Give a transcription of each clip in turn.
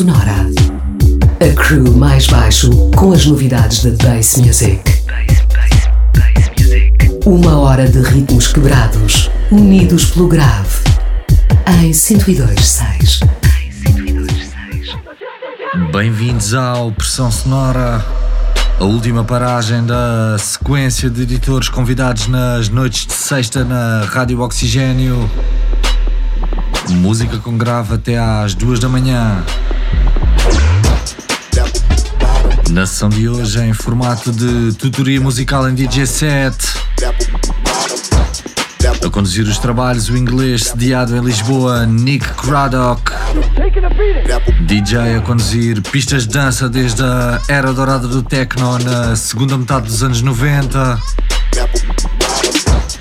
Sonora. A crew mais baixo com as novidades da Bass Music. Uma hora de ritmos quebrados, unidos pelo grave. Em 102.6. Bem-vindos ao Pressão Sonora, a última paragem da sequência de editores convidados nas noites de sexta na Rádio Oxigênio. Música com grave até às duas da manhã. Na sessão de hoje, em formato de tutoria musical em DJ set. A conduzir os trabalhos, o inglês sediado em Lisboa, Nick Craddock. DJ a conduzir pistas de dança desde a era dourada do techno na segunda metade dos anos 90.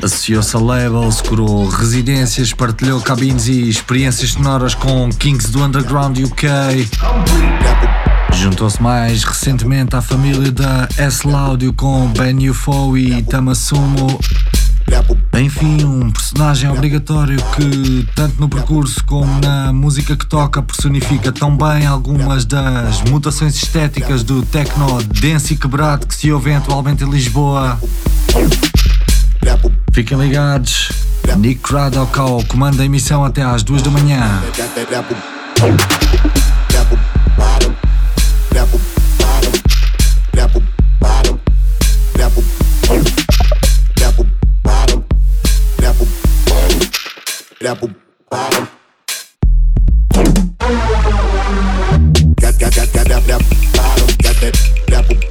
Associou-se a labels, curou residências, partilhou cabines e experiências sonoras com Kings do Underground UK. Juntou-se mais recentemente à família da S-Laudio com Ben UFO e Tamasumo. Enfim, um personagem obrigatório que, tanto no percurso como na música que toca, personifica tão bem algumas das mutações estéticas do techno denso e quebrado que se ouve atualmente em Lisboa. Fiquem ligados. Nick Craddock ao comando da emissão até às duas da manhã. la boom, bottom. Got, got, got, got, got, got, got that, that.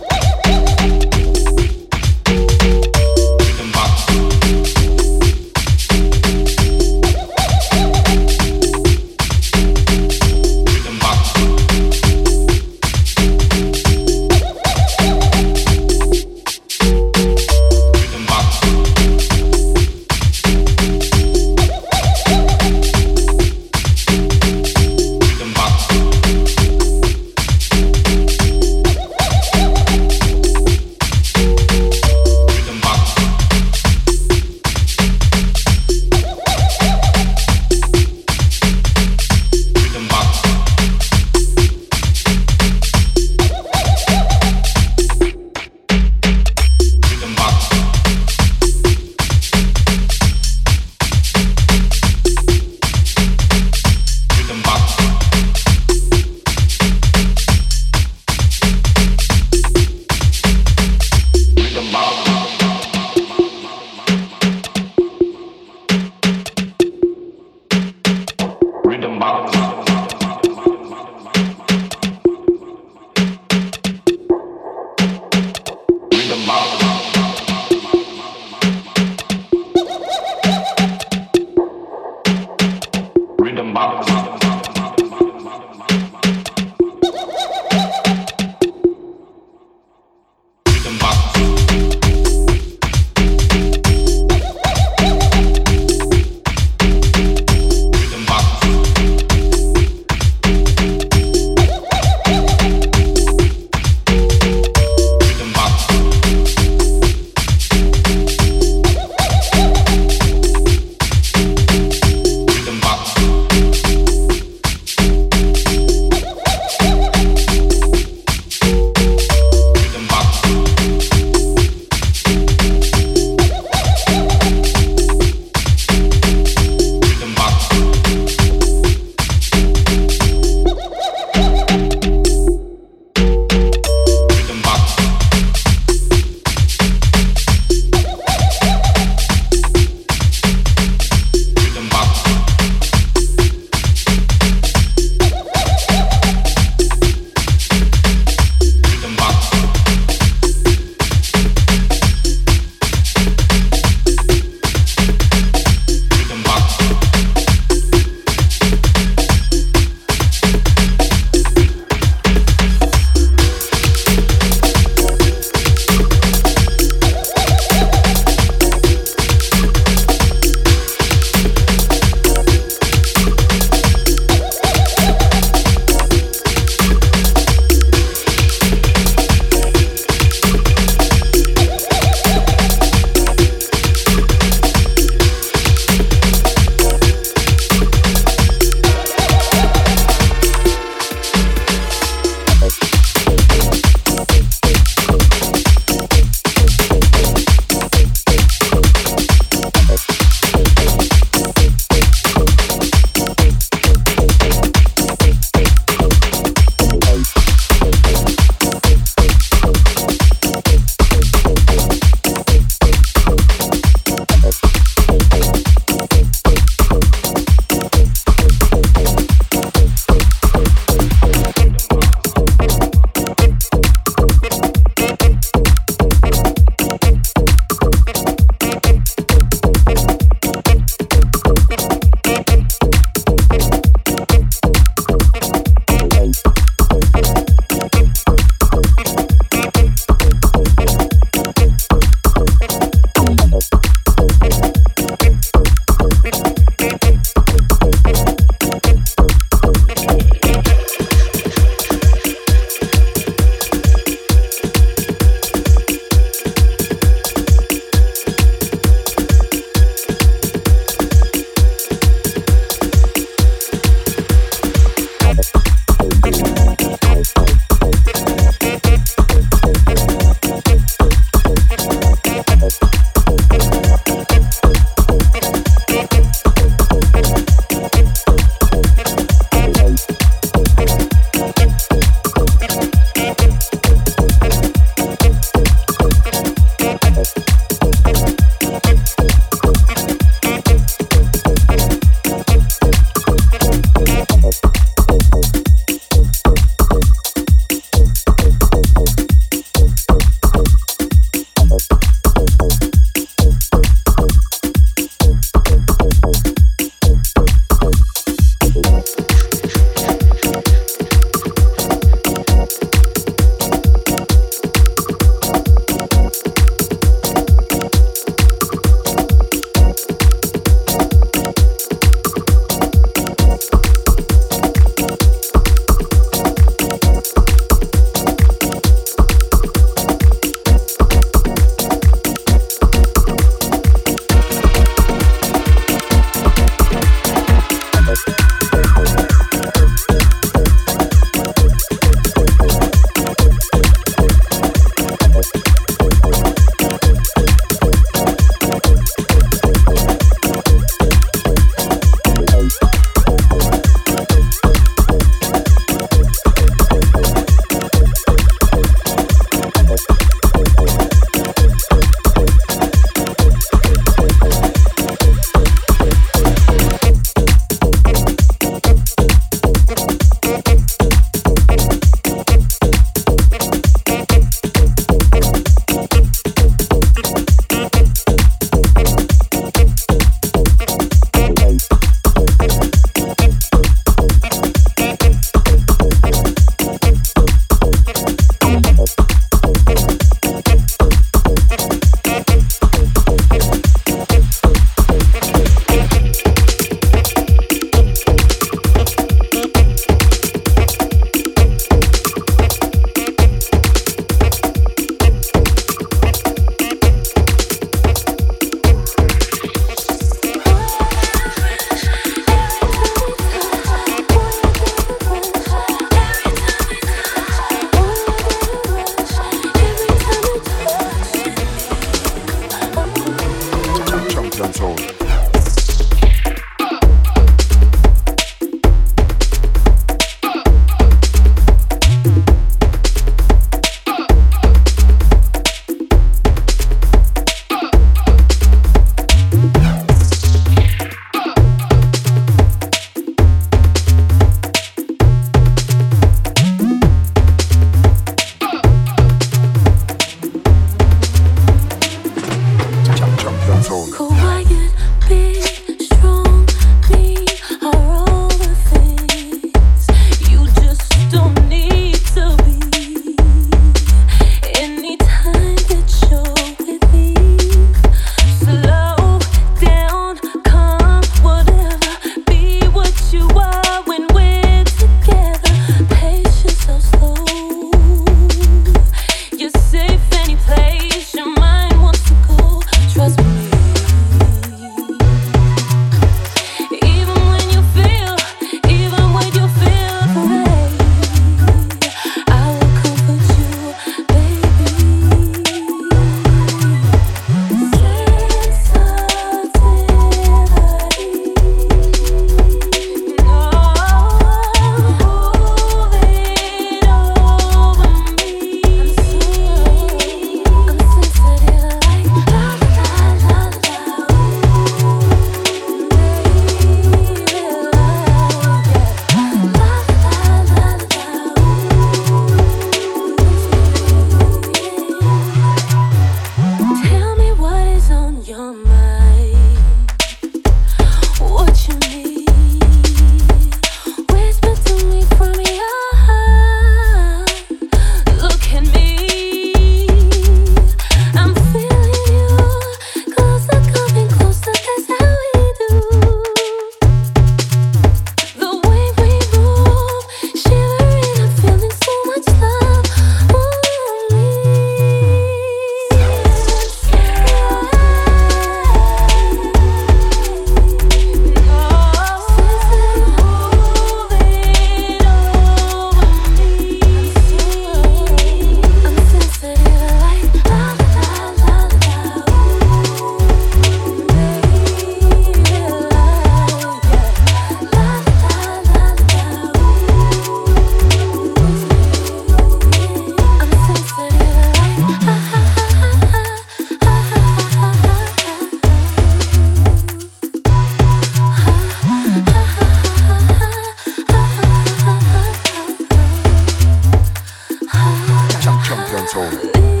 强强联手。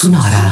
Sonora.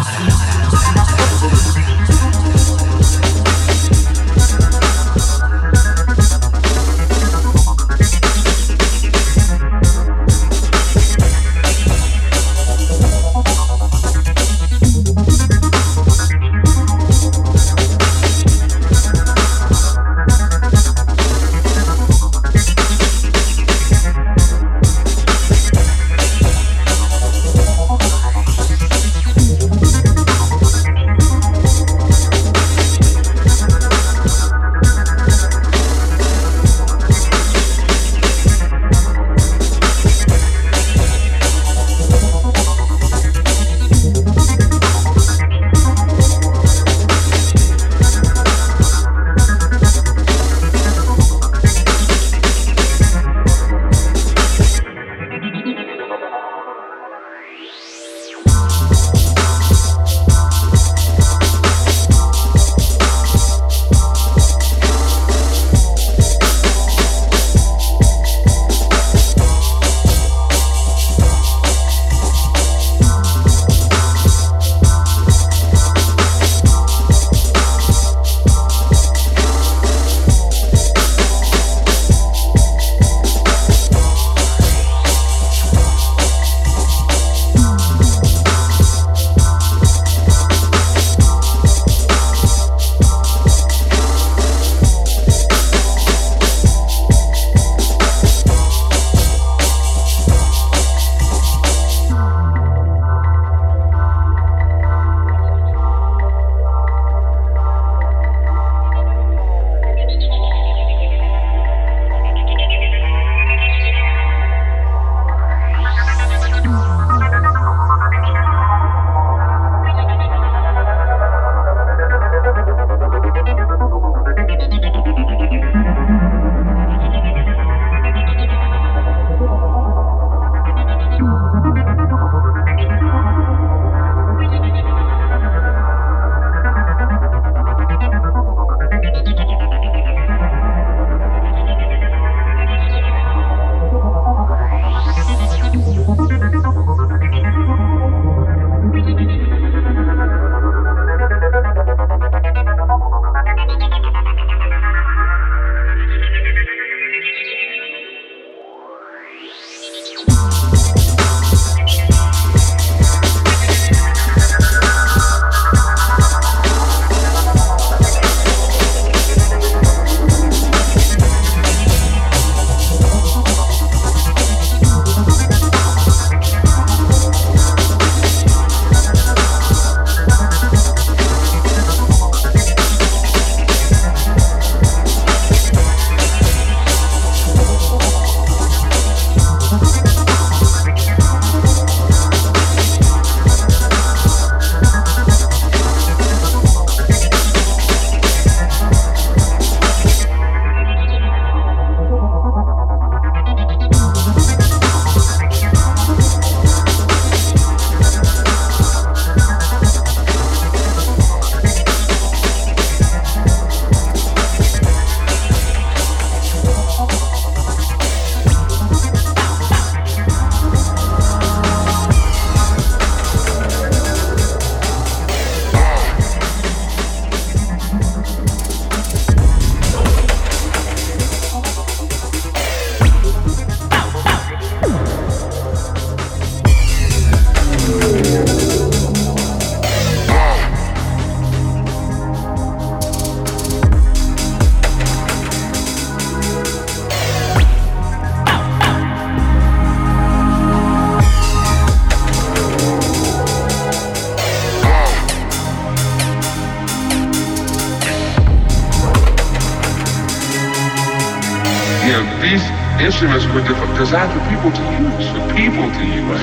Instruments were designed for people to use, for people to use.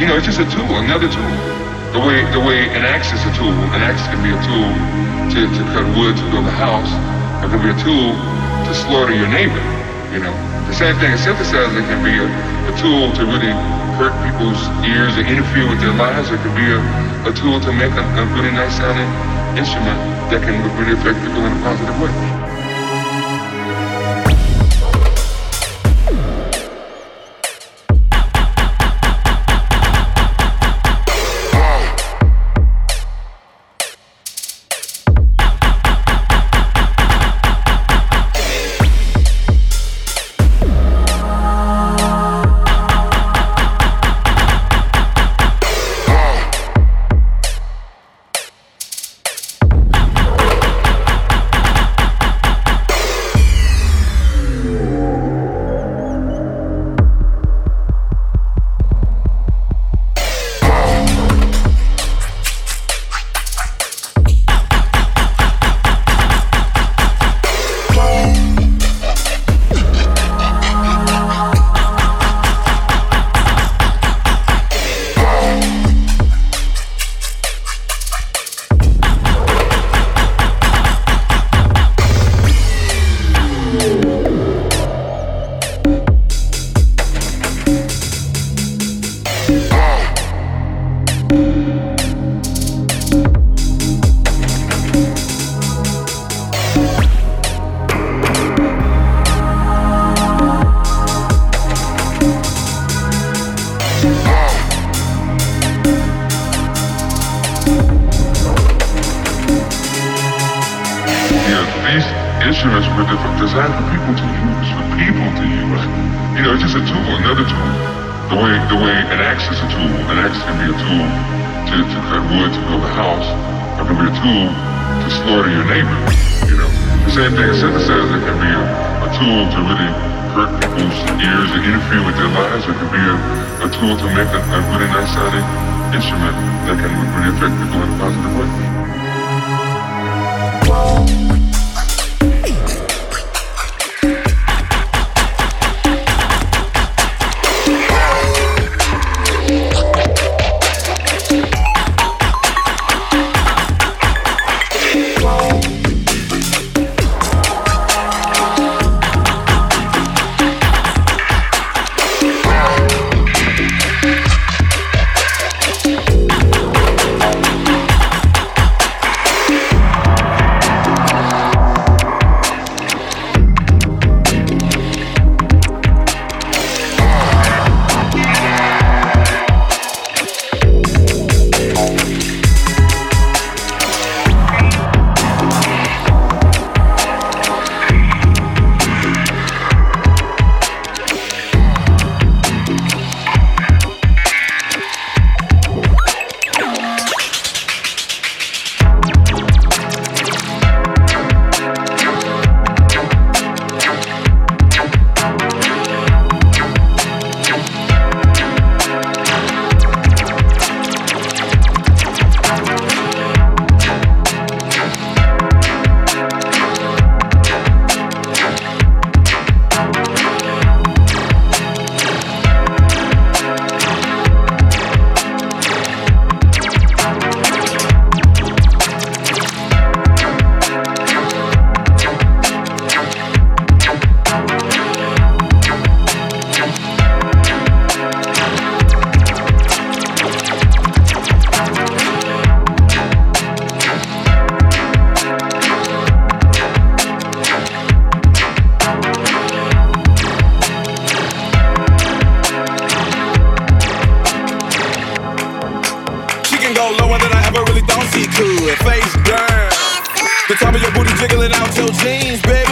You know, it's just a tool, another tool. The way the way an axe is a tool, an axe can be a tool to, to cut wood to build a house. It can be a tool to slaughter your neighbor. You know, the same thing. A synthesizer can be a, a tool to really hurt people's ears or interfere with their lives. It can be a, a tool to make a, a really nice sounding instrument that can really affect people in a positive way. out your jeans, baby.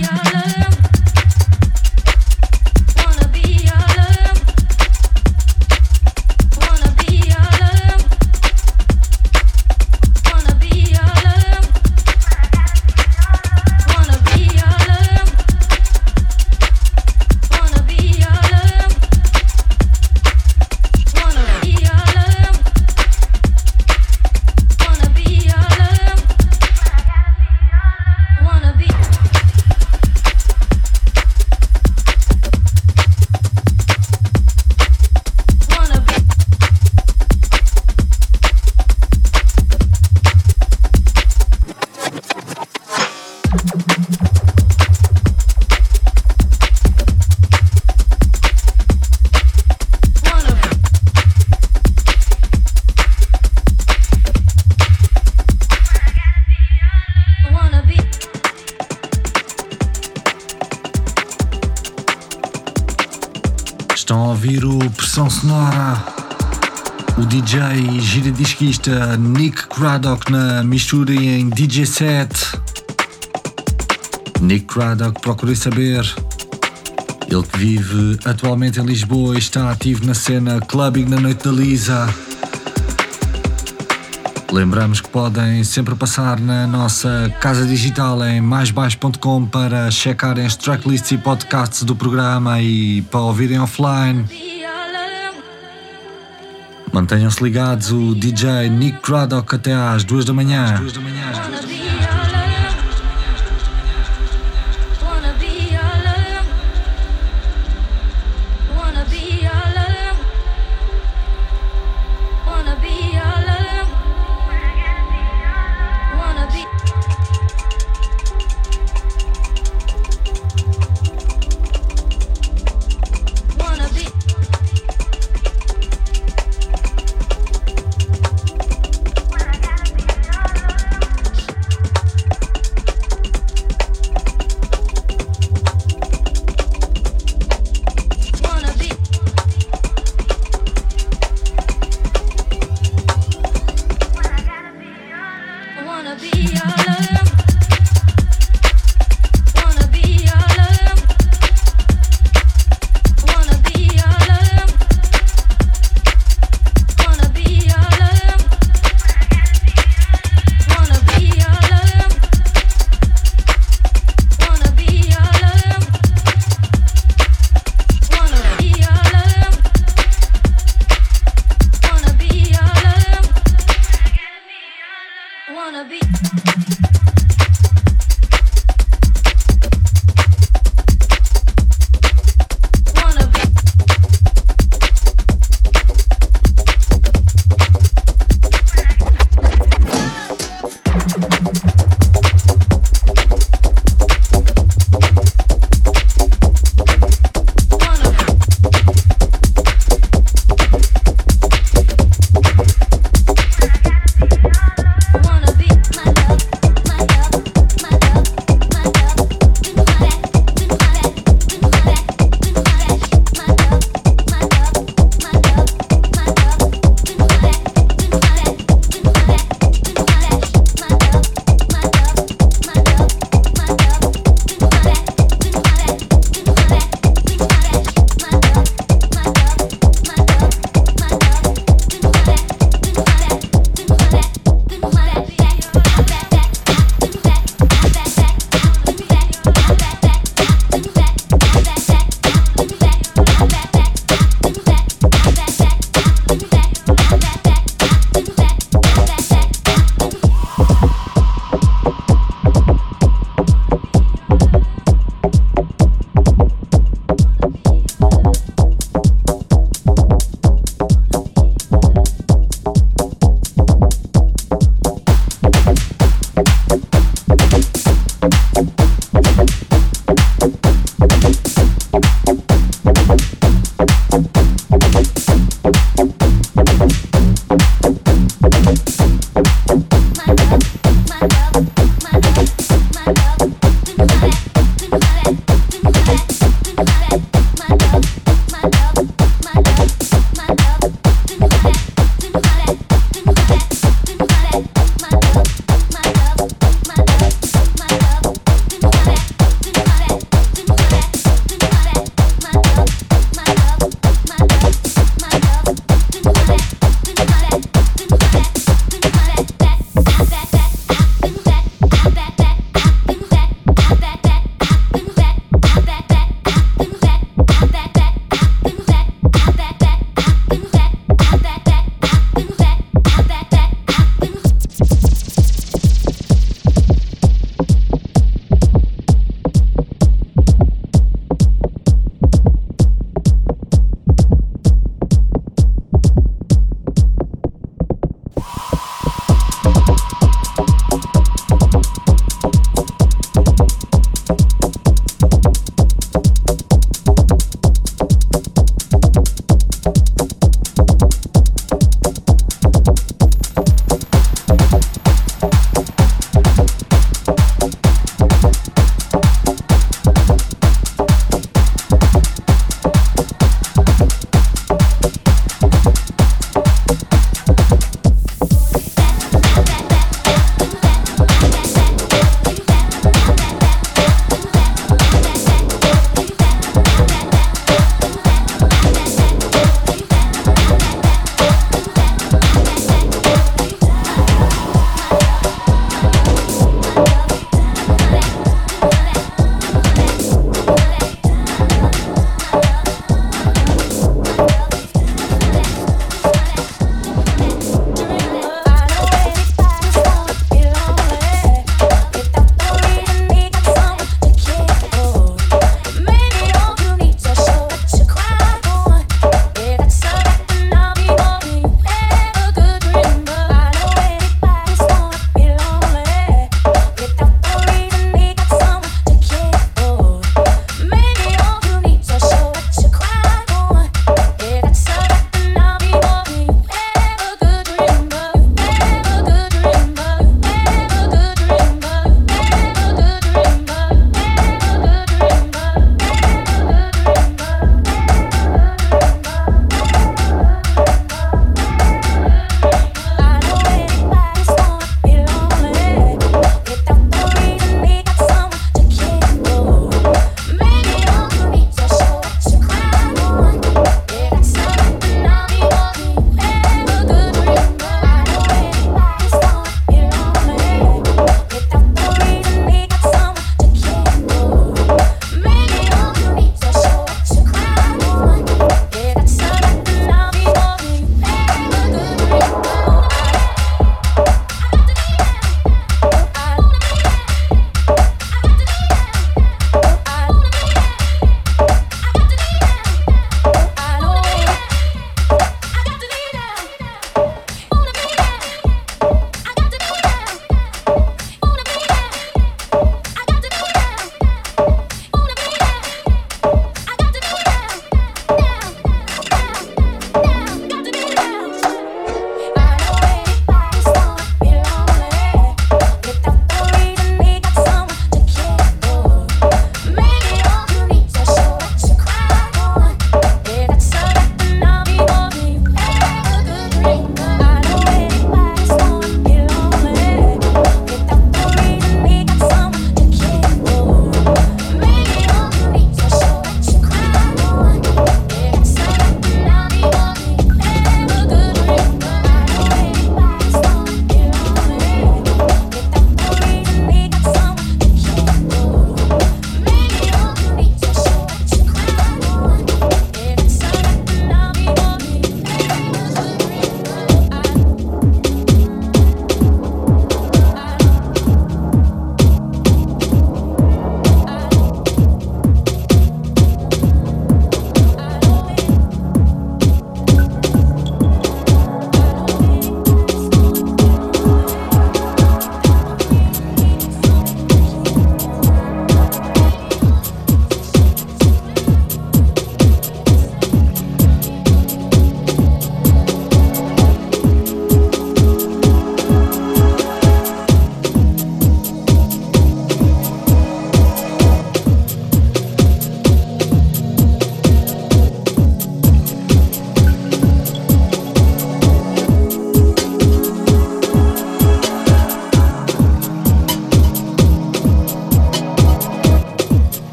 yeah. Nick Craddock na mistura em DJ set. Nick Craddock, procurei saber. Ele que vive atualmente em Lisboa e está ativo na cena clubbing na noite da Lisa. Lembramos que podem sempre passar na nossa casa digital em maisbaixo.com para checarem as tracklists e podcasts do programa e para ouvirem offline. Mantenham-se ligados, o DJ Nick Craddock até às duas da manhã.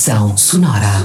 Pressão sonora.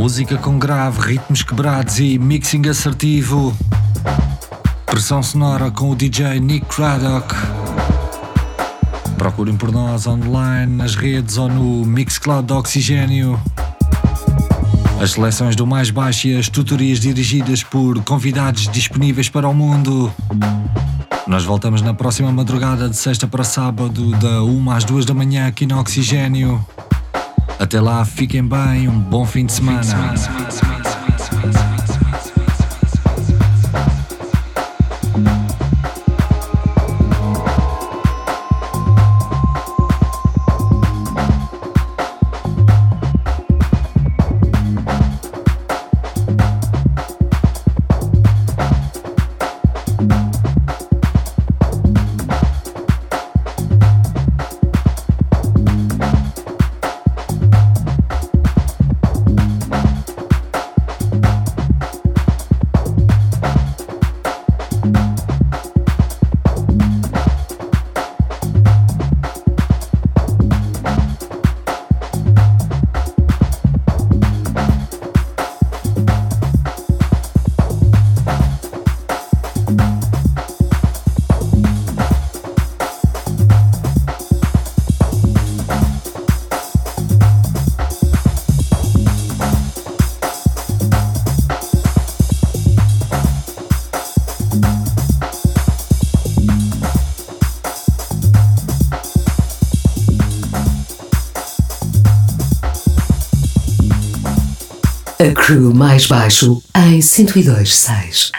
Música com grave, ritmos quebrados e mixing assertivo. Pressão sonora com o DJ Nick Craddock. Procurem por nós online, nas redes ou no Mixcloud do Oxigênio. As seleções do mais baixo e as tutorias dirigidas por convidados disponíveis para o mundo. Nós voltamos na próxima madrugada de sexta para sábado, da 1 às 2 da manhã aqui no Oxigênio. Até lá, fiquem bem, um bom fim de semana. Crew mais baixo em 102.6.